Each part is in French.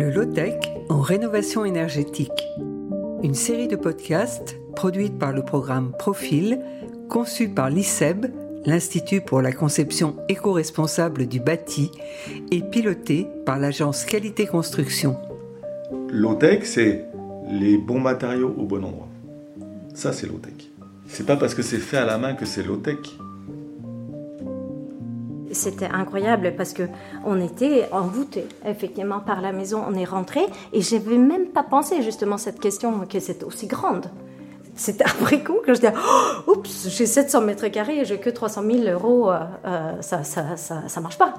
Le low-tech en rénovation énergétique. Une série de podcasts produite par le programme Profil, conçu par l'ICEB, l'Institut pour la conception éco-responsable du bâti, et piloté par l'agence Qualité Construction. Low-tech, c'est les bons matériaux au bon endroit. Ça, c'est low-tech. C'est pas parce que c'est fait à la main que c'est low-tech. C'était incroyable parce que on était envoûté effectivement par la maison. On est rentré et j'avais même pas pensé justement cette question que c'était aussi grande. C'était après coup que je disais oh, oups j'ai 700 mètres carrés et j'ai que 300 000 euros euh, euh, ça, ça, ça, ça marche pas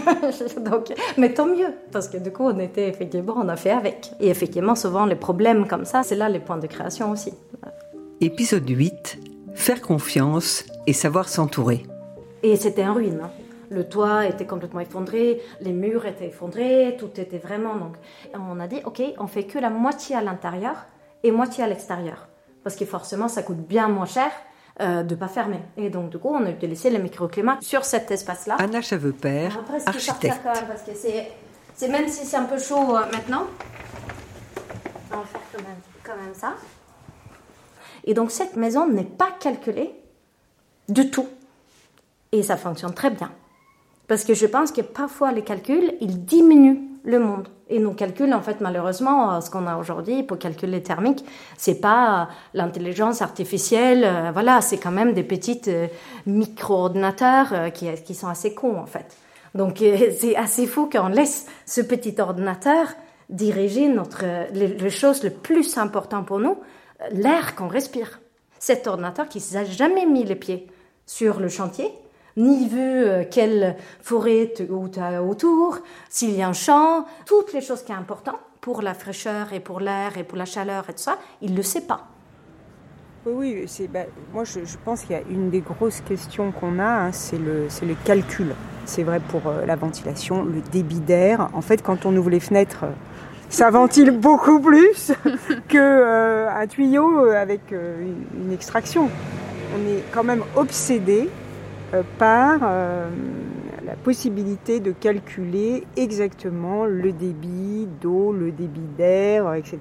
donc mais tant mieux parce que du coup on était effectivement on a fait avec et effectivement souvent les problèmes comme ça c'est là les points de création aussi Épisode 8 Faire confiance et savoir s'entourer. Et c'était en ruine. Hein. Le toit était complètement effondré, les murs étaient effondrés, tout était vraiment. Donc, on a dit, ok, on fait que la moitié à l'intérieur et moitié à l'extérieur, parce que forcément, ça coûte bien moins cher euh, de pas fermer. Et donc, du coup, on a utilisé le microclimat sur cet espace-là. Anna Chaveux-Père, architecte. Quand même, parce que c'est, c'est même si c'est un peu chaud euh, maintenant, on va faire quand même, quand même ça. Et donc, cette maison n'est pas calculée du tout. Et ça fonctionne très bien. Parce que je pense que parfois les calculs, ils diminuent le monde. Et nos calculs, en fait, malheureusement, euh, ce qu'on a aujourd'hui pour calculer thermique, c'est pas euh, l'intelligence artificielle. euh, voilà, c'est quand même des petites micro-ordinateurs qui, qui sont assez cons, en fait. Donc, c'est assez fou qu'on laisse ce petit ordinateur diriger notre, les, les choses plus importantes pour nous, l'air qu'on respire. Cet ordinateur qui n'a jamais mis les pieds sur le chantier, ni vu euh, quelle forêt tu as autour, s'il y a un champ, toutes les choses qui sont importantes pour la fraîcheur et pour l'air et pour la chaleur et tout ça, il ne le sait pas. Oui, oui, bah, moi je, pense qu'il y a une des grosses questions qu'on a, hein, c'est, le, calcul. C'est vrai pour euh, la ventilation, le débit d'air. En fait, quand on ouvre les fenêtres, euh, ça ventile beaucoup plus qu'un euh, tuyau avec une, extraction. On est quand même obsédé par euh, la possibilité de calculer exactement le débit d'eau, le débit d'air, euh, etc.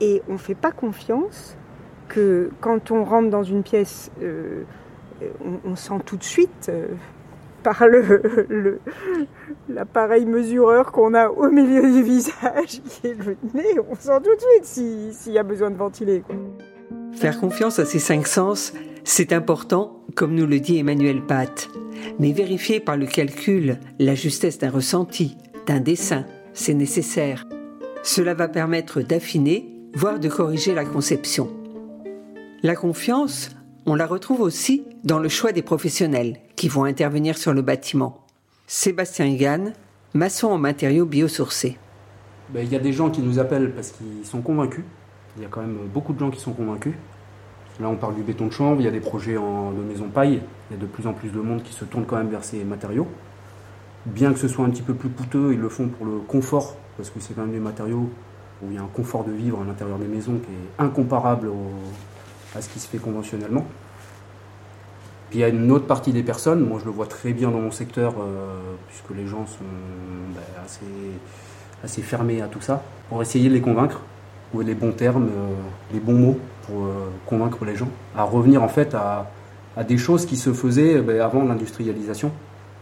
Et on ne fait pas confiance que quand on rentre dans une pièce, euh, on, sent tout de suite euh, par l'appareil mesureur qu'on a au milieu du visage, qui est le nez, on sent tout de suite si- s'il y a besoin de ventiler. Faire confiance à ces cinq sens, c'est important, comme nous le dit Emmanuel Pat. Mais vérifier par le calcul la justesse d'un ressenti, d'un dessin, c'est nécessaire. Cela va permettre d'affiner, voire de corriger la conception. La confiance, on la retrouve aussi dans le choix des professionnels qui vont intervenir sur le bâtiment. Sébastien Gann, maçon en matériaux biosourcés. Ben, Il y a des gens qui nous appellent parce qu'ils sont convaincus. Il y a quand même beaucoup de gens qui sont convaincus. Là, on parle du béton de chanvre, il y a des projets de maison paille. Il y a de plus en plus de monde qui se tourne quand même vers ces matériaux. Bien que ce soit un petit peu plus coûteux, ils le font pour le confort, parce que c'est quand même des matériaux où il y a un confort de vivre à l'intérieur des maisons qui est incomparable à ce qui se fait conventionnellement. Puis il y a une autre partie des personnes, moi je le vois très bien dans mon secteur, euh, puisque les gens sont ben, assez, assez fermés à tout ça, pour essayer de les convaincre, trouver les bons termes, euh, les bons mots pour euh, convaincre les gens, à revenir en fait à, à des choses qui se faisaient ben, avant l'industrialisation.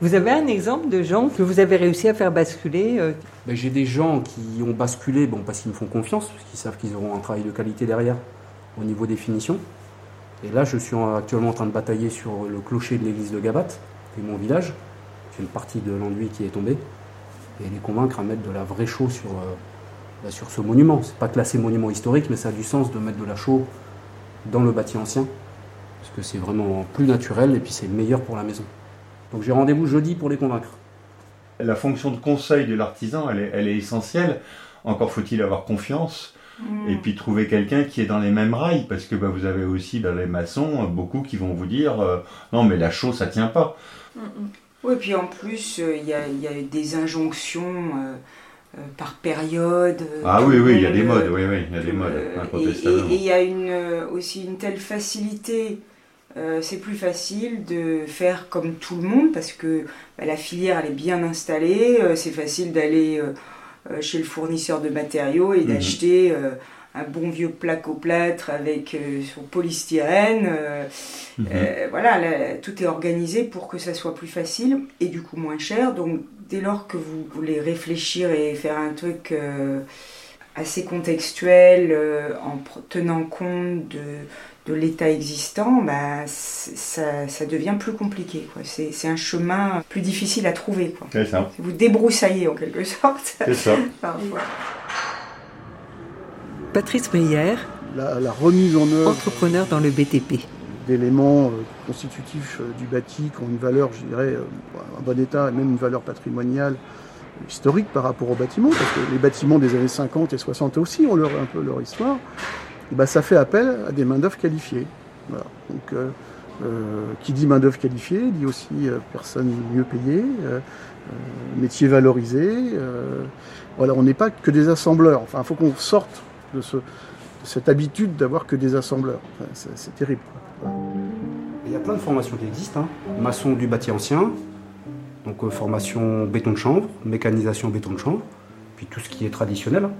Vous avez un exemple de gens que vous avez réussi à faire basculer euh, Ben, J'ai des gens qui ont basculé bon, parce qu'ils me font confiance, parce qu'ils savent qu'ils auront un travail de qualité derrière au niveau des finitions. Et là, je suis en- actuellement en train de batailler sur le clocher de l'église de Gabat, qui est mon village. C'est une partie de l'enduit qui est tombée. Et les convaincre à mettre de la vraie chaux sur, ben, sur ce monument. C'est pas classé monument historique, mais ça a du sens de mettre de la chaux dans le bâti ancien. Parce que c'est vraiment plus naturel et puis c'est meilleur pour la maison. Donc j'ai rendez-vous jeudi pour les convaincre. La fonction de conseil de l'artisan, elle est, elle est essentielle. Encore faut-il avoir confiance et puis trouver quelqu'un qui est dans les mêmes rails, parce que bah, vous avez aussi dans les maçons beaucoup qui vont vous dire euh, non mais la chaux ça tient pas. Oui, puis en plus, euh, il y, a, il y a des injonctions euh, par période. euh, Ah oui oui il y a des euh, modes, oui oui il y a des modes euh, et- incontestablement. Et et il y a une, euh, aussi une telle facilité. euh, c'est plus facile de faire comme tout le monde parce que bah, la filière elle est bien installée. euh, c'est facile d'aller euh, euh, chez le fournisseur de matériaux et Mhm. d'acheter euh, un bon vieux plaque-au-plâtre avec euh, son polystyrène. euh, Mhm. euh, voilà, là, tout est organisé pour que ça soit plus facile et du coup moins cher. Donc dès lors que vous voulez réfléchir et faire un truc assez contextuel en tenant compte de, de l'état existant, bah, ça, ça devient plus compliqué. C'est un chemin plus difficile à trouver. Quoi. C'est ça. Vous débroussaillez en quelque sorte C'est ça. parfois. Patrice Brière, La, la remise en œuvre entrepreneur dans le BTP. d'éléments euh, constitutifs euh, du bâti qui ont une valeur, je dirais, euh, un bon état et même une valeur patrimoniale historique par rapport aux bâtiments, parce que les bâtiments des années 50 et 60 aussi ont leur, un peu leur histoire, et ben ça fait appel à des main-d'œuvre qualifiées. Voilà. Donc, euh, euh, qui dit main-d'œuvre qualifiée dit aussi euh, personnes mieux payées, métiers valorisés. euh, voilà, on n'est pas que des assembleurs. Enfin, il faut qu'on sorte de, ce, de cette habitude d'avoir que des assembleurs. C'est, terrible. Il y a plein de formations qui existent. hein. Maçon du bâti ancien, donc euh, formation béton de chanvre, mécanisation béton de chanvre, puis tout ce qui est traditionnel. hein.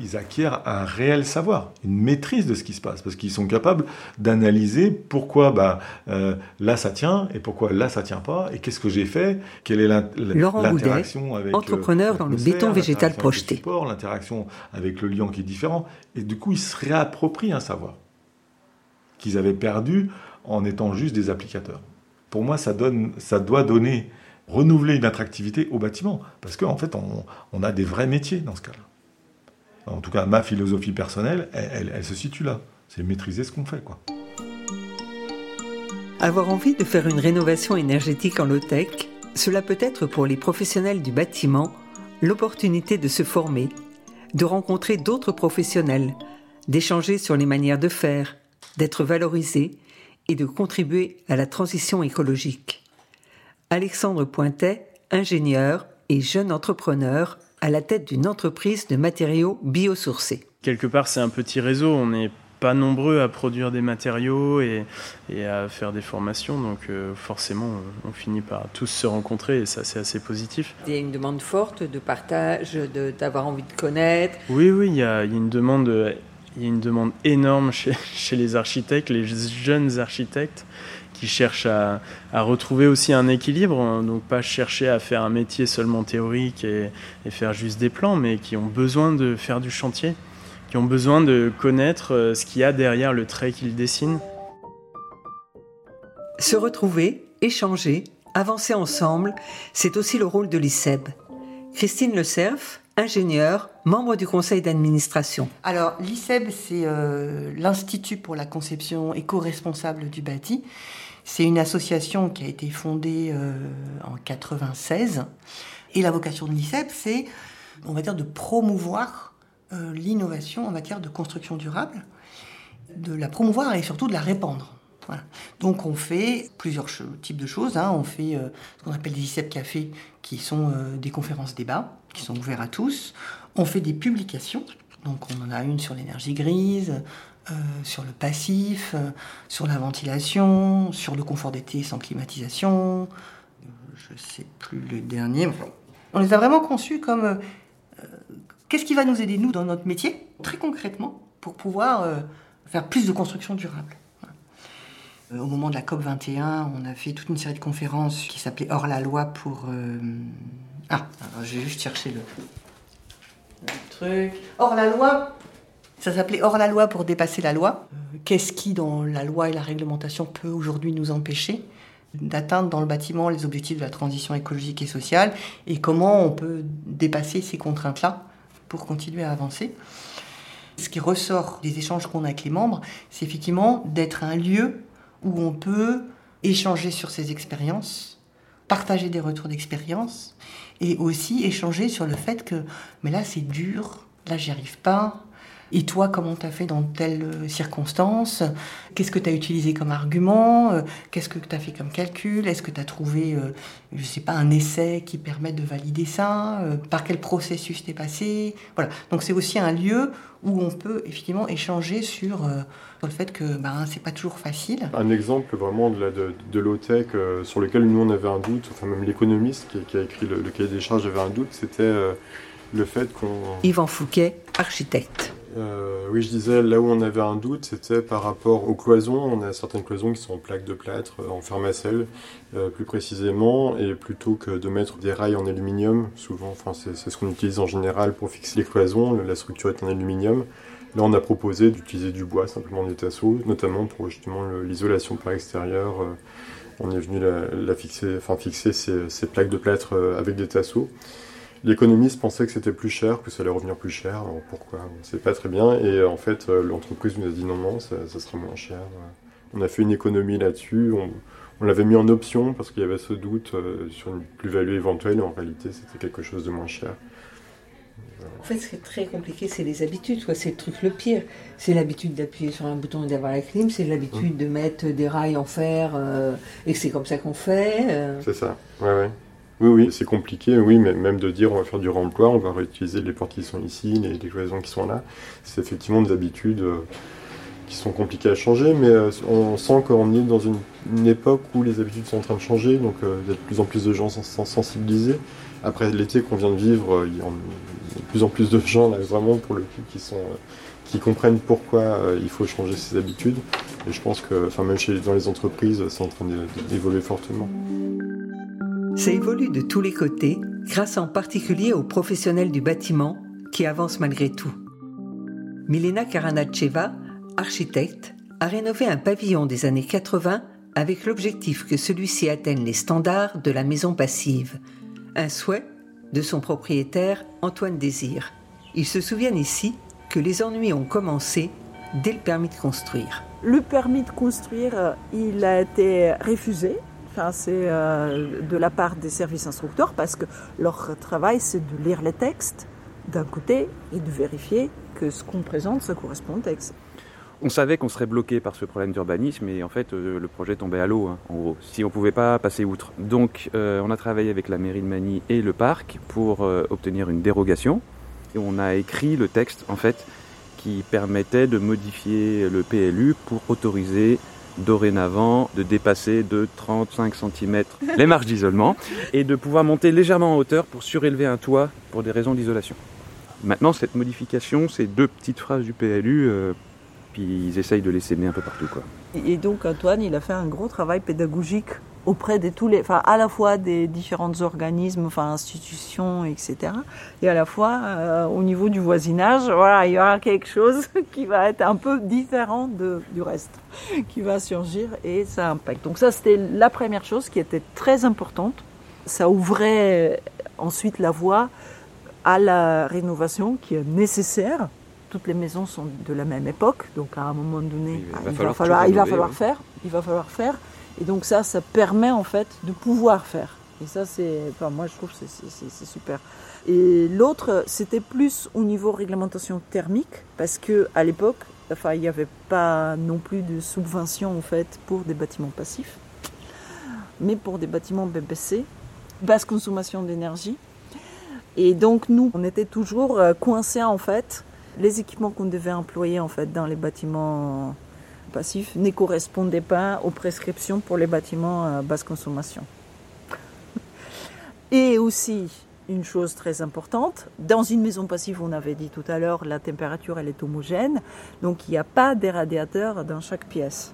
Ils acquièrent un réel savoir, une maîtrise de ce qui se passe, parce qu'ils sont capables d'analyser pourquoi bah, euh, là ça tient et pourquoi là ça tient pas, et qu'est-ce que j'ai fait, quelle est l'interaction avec euh, entrepreneur dans le béton végétal projeté. l'interaction avec le liant qui est différent, et du coup ils se réapproprient un savoir qu'ils avaient perdu en étant juste des applicateurs. Pour moi, ça, donne, ça doit donner, renouveler une attractivité au bâtiment, parce qu'en fait, on, on a des vrais métiers dans ce cas-là. En tout cas, ma philosophie personnelle, elle, se situe là. C'est maîtriser ce qu'on fait. Avoir envie de faire une rénovation énergétique en low-tech, cela peut être pour les professionnels du bâtiment l'opportunité de se former, de rencontrer d'autres professionnels, d'échanger sur les manières de faire, d'être valorisé et de contribuer à la transition écologique. Alexandre Pointet, ingénieur et jeune entrepreneur à la tête d'une entreprise de matériaux biosourcés. quelque part, c'est un petit réseau. On n'est pas nombreux à produire des matériaux et, et à faire des formations. Donc, euh, forcément, on, on finit par tous se rencontrer et ça, c'est assez positif. Il y a une demande forte de partage, d'avoir envie de connaître. Oui, oui, il y a, il y a une demande. Il y a une demande énorme chez, chez les architectes, les jeunes architectes qui cherchent à, à retrouver aussi un équilibre, hein, donc pas chercher à faire un métier seulement théorique et, et faire juste des plans, mais qui ont besoin de faire du chantier, qui ont besoin de connaître euh, ce qu'il y a derrière le trait qu'ils dessinent. Se retrouver, échanger, avancer ensemble, c'est aussi le rôle de l'ICEB. Christine Le Cerf, ingénieure, membre du conseil d'administration. Alors, l'ICEB, c'est euh, l'Institut pour la conception éco-responsable du bâti. C'est une association qui a été fondée euh, en 96. Et la vocation de l'ICEB, c'est, on va de promouvoir euh, l'innovation en matière de construction durable, de la promouvoir et surtout de la répandre. Donc on fait plusieurs types de choses. hein. On fait euh, ce qu'on appelle des ICEB cafés, qui sont des conférences débats, qui sont ouverts à tous. On fait des publications. Donc on en a une sur l'énergie grise, euh, sur le passif, euh, sur la ventilation, sur le confort d'été sans climatisation. Je sais plus le dernier. On les a vraiment conçus comme euh, qu'est-ce qui va nous aider nous dans notre métier, très concrètement, pour pouvoir faire plus de construction durable. Au moment de la COP 21, on a fait toute une série de conférences qui s'appelait Hors la loi pour. Ah, alors, je vais juste chercher le truc. Hors la loi Ça s'appelait Hors la loi pour dépasser la loi. Euh, Qu'est-ce qui, dans la loi et la réglementation, peut aujourd'hui nous empêcher d'atteindre dans le bâtiment les objectifs de la transition écologique et sociale et comment on peut dépasser ces contraintes-là pour continuer à avancer? Ce qui ressort des échanges qu'on a avec les membres, c'est effectivement d'être un lieu où on peut échanger sur ses expériences, partager des retours d'expérience et aussi échanger sur le fait que mais là c'est dur, là j'y arrive pas. Et toi, comment t'as fait dans telle circonstance Qu'est-ce que t'as utilisé comme argument? Euh, Qu'est-ce que t'as fait comme calcul? Est-ce que t'as trouvé, euh, je sais pas, un essai qui permet de valider ça? Euh, Par quel processus t'es passé? Voilà. Donc c'est aussi un lieu où on peut effectivement échanger sur, euh, sur le fait que ben, c'est pas toujours facile. Un exemple vraiment de, la, de, de low-tech euh, sur lequel nous on avait un doute, enfin même l'économiste qui, qui a écrit le, le cahier des charges avait un doute, c'était euh, le fait qu'on... Yvan Fouquet, architecte. Euh, oui, je disais, là où on avait un doute, c'était par rapport aux cloisons. On a certaines cloisons qui sont en plaques de plâtre, euh, en fermacelle, euh, plus précisément, et plutôt que de mettre des rails en aluminium, souvent, enfin, c'est ce qu'on utilise en général pour fixer les cloisons, la structure est en aluminium. Là, on a proposé d'utiliser du bois, simplement des tasseaux, notamment pour justement l'isolation par extérieur. On est venu la, fixer, enfin, fixer ces, ces, plaques de plâtre avec des tasseaux. L'économiste pensait que c'était plus cher, que ça allait revenir plus cher. Alors pourquoi? On ne sait pas très bien. Et euh, en fait, euh, l'entreprise nous a dit non, non, ça, sera moins cher. On a fait une économie là-dessus. On, l'avait mis en option parce qu'il y avait ce doute euh, sur une plus-value éventuelle. Et en réalité, c'était quelque chose de moins cher. En fait, ce qui est très compliqué, c'est les habitudes. C'est le truc le pire. C'est l'habitude d'appuyer sur un bouton et d'avoir la clim. C'est l'habitude de mettre des rails en fer et que c'est comme ça qu'on fait. C'est ça. Ouais, ouais. Oui, oui, c'est compliqué, oui, mais même de dire on va faire du remploi, on va réutiliser les portes qui sont ici, les, cloisons qui sont là. C'est effectivement des habitudes euh, qui sont compliquées à changer, mais euh, on sent qu'on est dans une, époque où les habitudes sont en train de changer, donc euh, il y a de plus en plus de gens sensibilisés. Après l'été qu'on vient de vivre, il y a de plus en plus de gens là vraiment pour le coup qui sont qui comprennent pourquoi il faut changer ses habitudes. Et je pense que, enfin même chez, dans les entreprises, c'est en train d'évoluer fortement. Ça évolue de tous les côtés, grâce en particulier aux professionnels du bâtiment qui avancent malgré tout. Milena Karanacheva, architecte, a rénové un pavillon des années 80 avec l'objectif que celui-ci atteigne les standards de la maison passive. Un souhait de son propriétaire Antoine Désir. Ils se souviennent ici que les ennuis ont commencé dès le permis de construire. Le permis de construire, il a été refusé c'est euh, de la part des services instructeurs parce que leur travail, c'est de lire les textes d'un côté et de vérifier que ce qu'on présente, ça correspond au texte. On savait qu'on serait bloqué par ce problème d'urbanisme et en fait euh, le projet tombait à l'eau, hein, en gros, si on ne pouvait pas passer outre. Donc euh, on a travaillé avec la mairie de Manille et le parc pour obtenir une dérogation. Et on a écrit le texte en fait qui permettait de modifier le PLU pour autoriser dorénavant de dépasser de 35 cm les marges d'isolement et de pouvoir monter légèrement en hauteur pour surélever un toit pour des raisons d'isolation. Maintenant, cette modification, ces deux petites phrases du PLU, euh, puis ils essayent de les s'aimer un peu partout. Quoi. Et donc Antoine, il a fait un gros travail pédagogique auprès de tous les, enfin à la fois des différents organismes, enfin institutions, etc. Et à la fois euh, au niveau du voisinage, voilà, il y aura quelque chose qui va être un peu différent de, du reste, qui va surgir et ça impacte. Donc ça, c'était la première chose qui était très importante. Ça ouvrait ensuite la voie à la rénovation qui est nécessaire. Toutes les maisons sont de la même époque, donc à un moment donné, il, va, falloir, il va falloir faire, il va falloir faire. Et donc ça, ça permet en fait de pouvoir faire. Et ça, c'est, enfin, moi je trouve que c'est super. Et l'autre, c'était plus au niveau réglementation thermique, parce que à l'époque, enfin, il n'y avait pas non plus de subvention en fait pour des bâtiments passifs, mais pour des bâtiments BPC, basse consommation d'énergie. Et donc nous, on était toujours euh, coincés en fait. Les équipements qu'on devait employer en fait dans les bâtiments passif ne correspondait pas aux prescriptions pour les bâtiments à basse consommation. Et aussi, une chose très importante, dans une maison passive, on avait dit tout à l'heure, la température elle est homogène, donc il n'y a pas des radiateurs dans chaque pièce.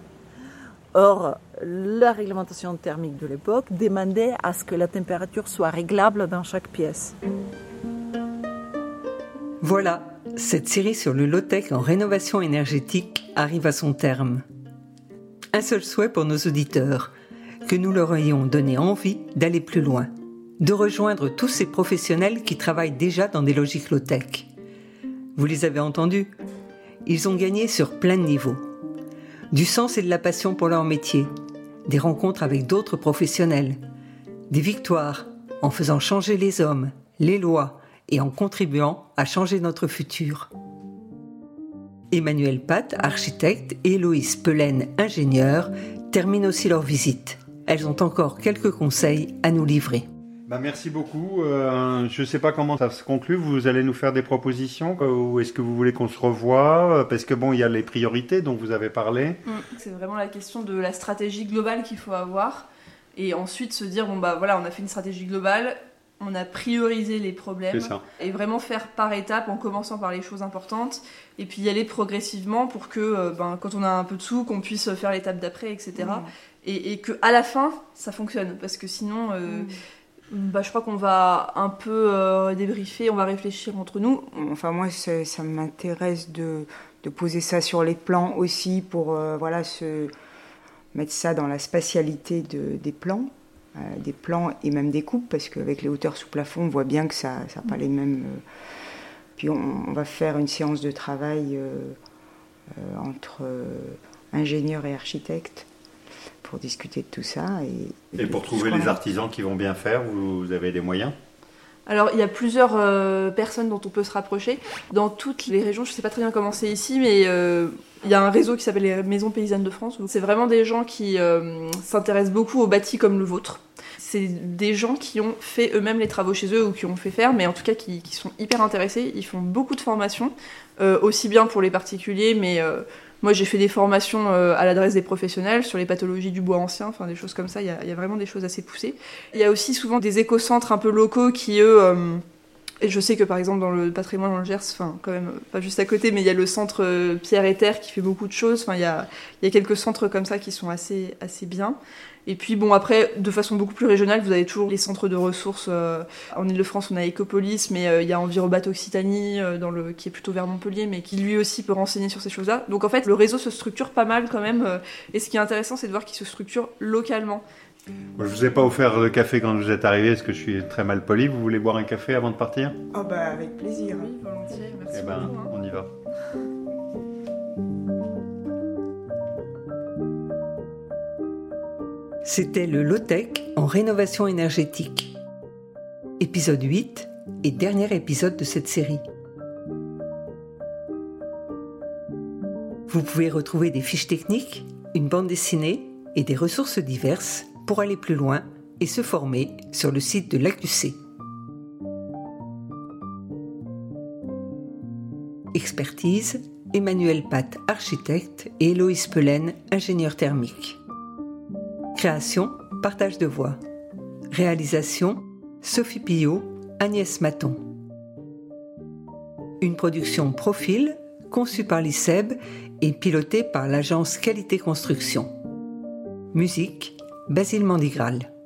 Or, la réglementation thermique de l'époque demandait à ce que la température soit réglable dans chaque pièce. Voilà, cette série sur le low-tech en rénovation énergétique arrive à son terme. Un seul souhait pour nos auditeurs, que nous leur ayons donné envie d'aller plus loin, de rejoindre tous ces professionnels qui travaillent déjà dans des logiques low-tech. Vous les avez entendus Ils ont gagné sur plein de niveaux. Du sens et de la passion pour leur métier, des rencontres avec d'autres professionnels, des victoires en faisant changer les hommes, les lois, et en contribuant à changer notre futur. Emmanuel Pat, architecte, et Héloïse Pelaine, ingénieure, terminent aussi leur visite. Elles ont encore quelques conseils à nous livrer. Bah merci beaucoup. Euh, je ne sais pas comment ça se conclut. Vous allez nous faire des propositions ou est-ce que vous voulez qu'on se revoie? Parce que bon, il y a les priorités dont vous avez parlé. Mm. C'est vraiment la question de la stratégie globale qu'il faut avoir et ensuite se dire bon bah voilà, on a fait une stratégie globale on a priorisé les problèmes et vraiment faire par étapes en commençant par les choses importantes et puis y aller progressivement pour que euh, ben, quand on a un peu de sous qu'on puisse faire l'étape d'après etc Mm. et, et que à la fin ça fonctionne. Parce que sinon euh, bah, je crois qu'on va un peu euh, débriefer on va réfléchir entre nous. Enfin, moi, ça, ça m'intéresse de, de poser ça sur les plans aussi pour euh, voilà, se mettre ça dans la spatialité de, des plans, des plans et même des coupes, parce qu'avec les hauteurs sous plafond, on voit bien que ça n'a pas les mêmes. euh, Puis on, on va faire une séance de travail euh, euh, entre euh, ingénieurs et architectes pour discuter de tout ça. Et, Et pour trouver les artisans qui vont bien faire, vous avez des moyens? Alors, il y a plusieurs euh, personnes dont on peut se rapprocher. Dans toutes les régions, je ne sais pas très bien comment c'est ici, mais euh, il y a un réseau qui s'appelle les Maisons Paysannes de France. C'est vraiment des gens qui euh, s'intéressent beaucoup aux bâtis comme le vôtre. C'est des gens qui ont fait eux-mêmes les travaux chez eux ou qui ont fait faire, mais en tout cas qui, sont hyper intéressés. Ils font beaucoup de formations, aussi bien pour les particuliers, mais moi j'ai fait des formations euh, à l'adresse des professionnels sur les pathologies du bois ancien, enfin des choses comme ça. Il y a, vraiment des choses assez poussées. Il y a aussi souvent des écocentres un peu locaux qui eux euh, et je sais que par exemple dans le patrimoine dans le Gers, enfin quand même pas juste à côté, mais il y a le centre euh, Pierre et Terre qui fait beaucoup de choses. Enfin il y a, y a quelques centres comme ça qui sont assez assez bien. Et puis bon après de façon beaucoup plus régionale, vous avez toujours les centres de ressources. euh, en Ile-de-France, on a Ecopolis, mais euh, il y a Envirobat Occitanie dans le qui est plutôt vers Montpellier, mais qui lui aussi peut renseigner sur ces choses-là. Donc en fait le réseau se structure pas mal quand même. et ce qui est intéressant, c'est de voir qu'il se structure localement. Je vous ai pas offert le café quand vous êtes arrivé, parce que je suis très mal poli. Vous voulez boire un café avant de partir? Oh bah avec plaisir. Oui, volontiers. Merci Eh ben, beaucoup, hein. on y va. C'était le low-tech en rénovation énergétique. Épisode 8 et dernier épisode de cette série. Vous pouvez retrouver des fiches techniques, une bande dessinée et des ressources diverses pour aller plus loin et se former sur le site de l'AQC. Expertise, Emmanuel Pat, architecte, et Héloïse Pelen, ingénieur thermique. Création, partage de voix. Réalisation, Sophie Pillot, Agnès Maton. Une production Profil, conçue par l'ICEB et pilotée par l'agence Qualité Construction. Musique, Basile Mandigral.